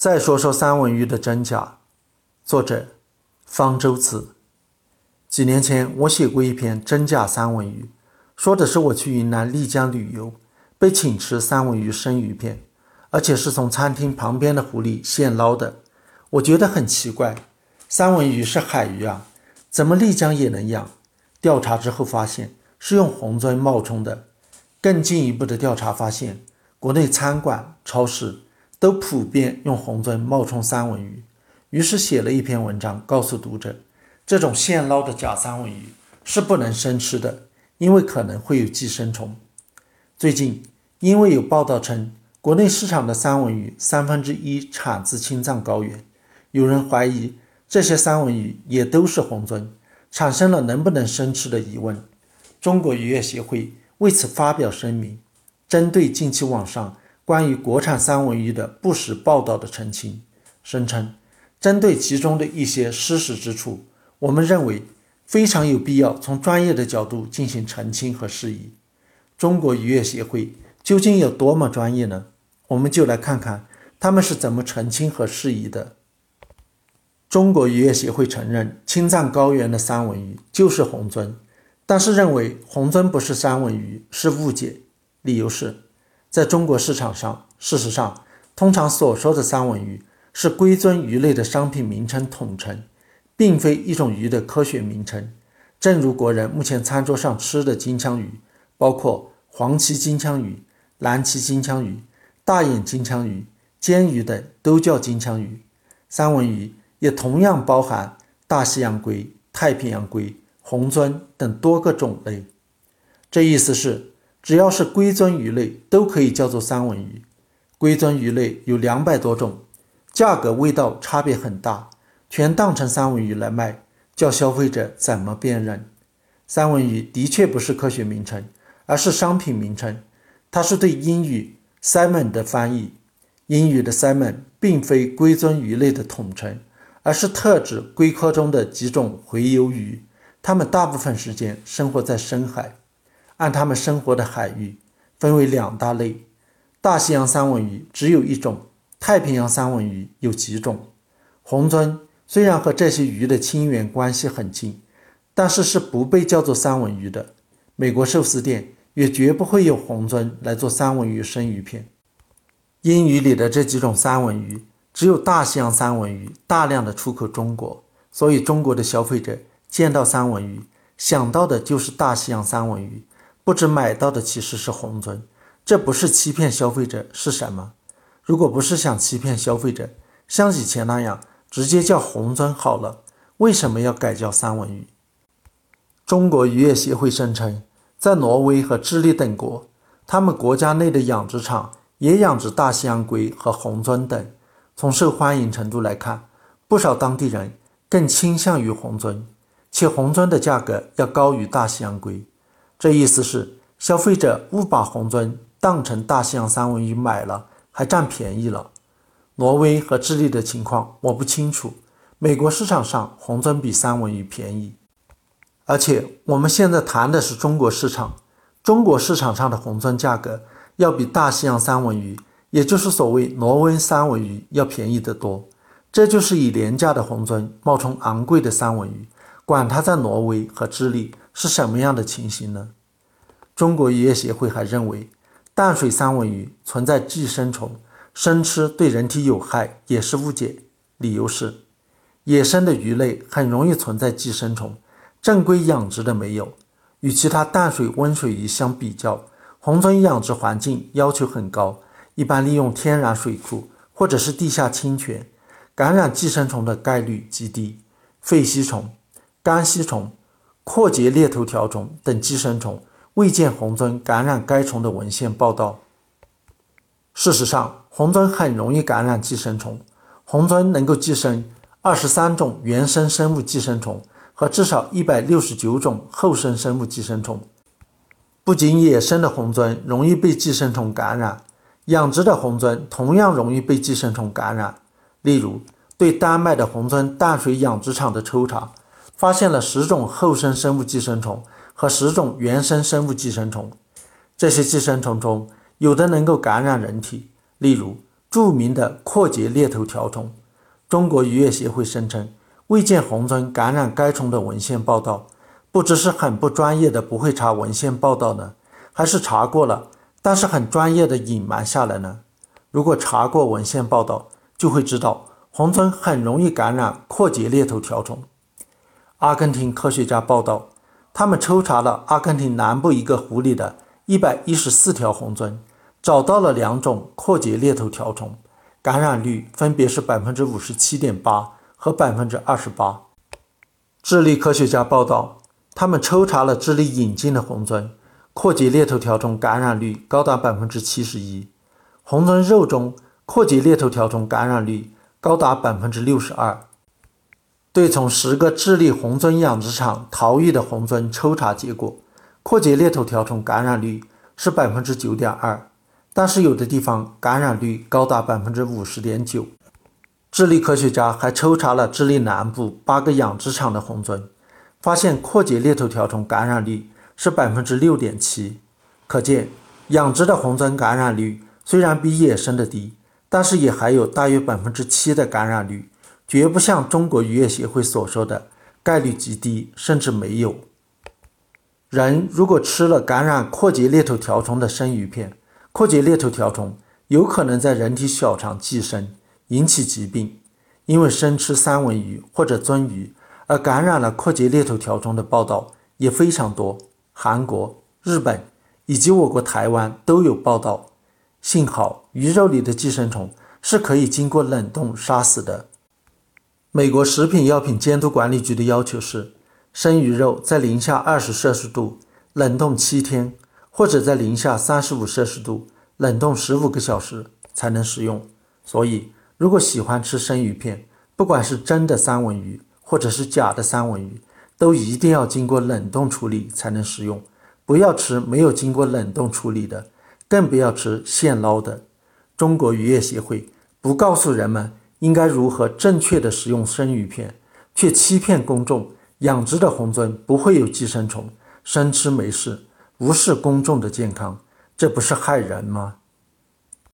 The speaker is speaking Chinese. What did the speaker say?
再说说三文鱼的真假。作者方舟子。几年前，我写过一篇《真假三文鱼》，说的是我去云南丽江旅游，被请吃三文鱼生鱼片，而且是从餐厅旁边的湖里现捞的。我觉得很奇怪，三文鱼是海鱼啊，怎么丽江也能养？调查之后发现是用红鳟冒充的。更进一步的调查发现，国内餐馆、超市。都普遍用红鳟冒充三文鱼，于是写了一篇文章告诉读者，这种现捞的假三文鱼是不能生吃的，因为可能会有寄生虫。最近，因为有报道称国内市场的三文鱼三分之一产自青藏高原，有人怀疑这些三文鱼也都是红鳟，产生了能不能生吃的疑问。中国渔业协会为此发表声明，针对近期网上。关于国产三文鱼的不实报道的澄清，声称针对其中的一些失实之处，我们认为非常有必要从专业的角度进行澄清和释疑。中国渔业协会究竟有多么专业呢？我们就来看看他们是怎么澄清和释疑的。中国渔业协会承认青藏高原的三文鱼就是红鳟，但是认为红鳟不是三文鱼是误解，理由是。在中国市场上，事实上，通常所说的三文鱼是龟尊鱼类的商品名称统称，并非一种鱼的科学名称。正如国人目前餐桌上吃的金枪鱼，包括黄鳍金枪鱼、蓝鳍金枪鱼、大眼金枪鱼、煎鱼等，都叫金枪鱼。三文鱼也同样包含大西洋龟、太平洋龟、红鳟等多个种类。这意思是。只要是龟尊鱼类都可以叫做三文鱼。龟尊鱼类有两百多种，价格味道差别很大，全当成三文鱼来卖，叫消费者怎么辨认？三文鱼的确不是科学名称，而是商品名称。它是对英语 salmon 的翻译。英语的 salmon 并非龟尊鱼类的统称，而是特指龟科中的几种洄游鱼。它们大部分时间生活在深海。按它们生活的海域分为两大类，大西洋三文鱼只有一种，太平洋三文鱼有几种。红鳟虽然和这些鱼的亲缘关系很近，但是是不被叫做三文鱼的。美国寿司店也绝不会有红鳟来做三文鱼生鱼片。英语里的这几种三文鱼，只有大西洋三文鱼大量的出口中国，所以中国的消费者见到三文鱼想到的就是大西洋三文鱼。不知买到的其实是红尊，这不是欺骗消费者是什么？如果不是想欺骗消费者，像以前那样直接叫红尊好了，为什么要改叫三文鱼？中国渔业协会声称，在挪威和智利等国，他们国家内的养殖场也养殖大西洋龟和红尊等。从受欢迎程度来看，不少当地人更倾向于红尊，且红尊的价格要高于大西洋龟。这意思是，消费者误把红鳟当成大西洋三文鱼买了，还占便宜了。挪威和智利的情况我不清楚。美国市场上红鳟比三文鱼便宜，而且我们现在谈的是中国市场，中国市场上的红鳟价格要比大西洋三文鱼，也就是所谓挪威三文鱼要便宜得多。这就是以廉价的红鳟冒充昂贵的三文鱼，管它在挪威和智利。是什么样的情形呢？中国渔业协会还认为，淡水三文鱼存在寄生虫，生吃对人体有害，也是误解。理由是，野生的鱼类很容易存在寄生虫，正规养殖的没有。与其他淡水温水鱼相比较，红鳟养殖环境要求很高，一般利用天然水库或者是地下清泉，感染寄生虫的概率极低。肺吸虫、肝吸虫。阔节裂头条虫等寄生虫未见红鳟感染该虫的文献报道。事实上，红鳟很容易感染寄生虫。红鳟能够寄生二十三种原生生物寄生虫和至少一百六十九种后生生物寄生虫。不仅野生的红鳟容易被寄生虫感染，养殖的红鳟同样容易被寄生虫感染。例如，对丹麦的红鳟淡水养殖场的抽查。发现了十种后生生物寄生虫和十种原生生物寄生虫，这些寄生虫中有的能够感染人体，例如著名的阔节裂头条虫。中国渔业协会声称未见红村感染该虫的文献报道，不知是很不专业的不会查文献报道呢，还是查过了，但是很专业的隐瞒下来呢？如果查过文献报道，就会知道红村很容易感染阔节裂头条虫。阿根廷科学家报道，他们抽查了阿根廷南部一个湖里的一百一十四条虹鳟，找到了两种阔节猎头条虫，感染率分别是百分之五十七点八和百分之二十八。智利科学家报道，他们抽查了智利引进的虹鳟，阔节猎头条虫感染率高达百分之七十一。虹鳟肉中阔节猎头条虫感染率高达百分之六十二。对从十个智利红鳟养殖场逃逸的红鳟抽查结果，阔节猎头条虫感染率是百分之九点二，但是有的地方感染率高达百分之五十点九。智利科学家还抽查了智利南部八个养殖场的红鳟，发现阔节猎头条虫感染率是百分之六点七。可见，养殖的红鳟感染率。虽然比野生的低，但是也还有大约百分之七的感染率，绝不像中国渔业协会所说的概率极低，甚至没有。人如果吃了感染阔节裂头条虫的生鱼片，阔节裂头条虫有可能在人体小肠寄生，引起疾病。因为生吃三文鱼或者鳟鱼而感染了阔节裂头条虫的报道也非常多，韩国、日本以及我国台湾都有报道。幸好鱼肉里的寄生虫是可以经过冷冻杀死的。美国食品药品监督管理局的要求是，生鱼肉在零下二十摄氏度冷冻七天，或者在零下三十五摄氏度冷冻十五个小时才能食用。所以，如果喜欢吃生鱼片，不管是真的三文鱼或者是假的三文鱼，都一定要经过冷冻处理才能食用，不要吃没有经过冷冻处理的。更不要吃现捞的。中国渔业协会不告诉人们应该如何正确的食用生鱼片，却欺骗公众养殖的虹鳟不会有寄生虫，生吃没事，无视公众的健康，这不是害人吗？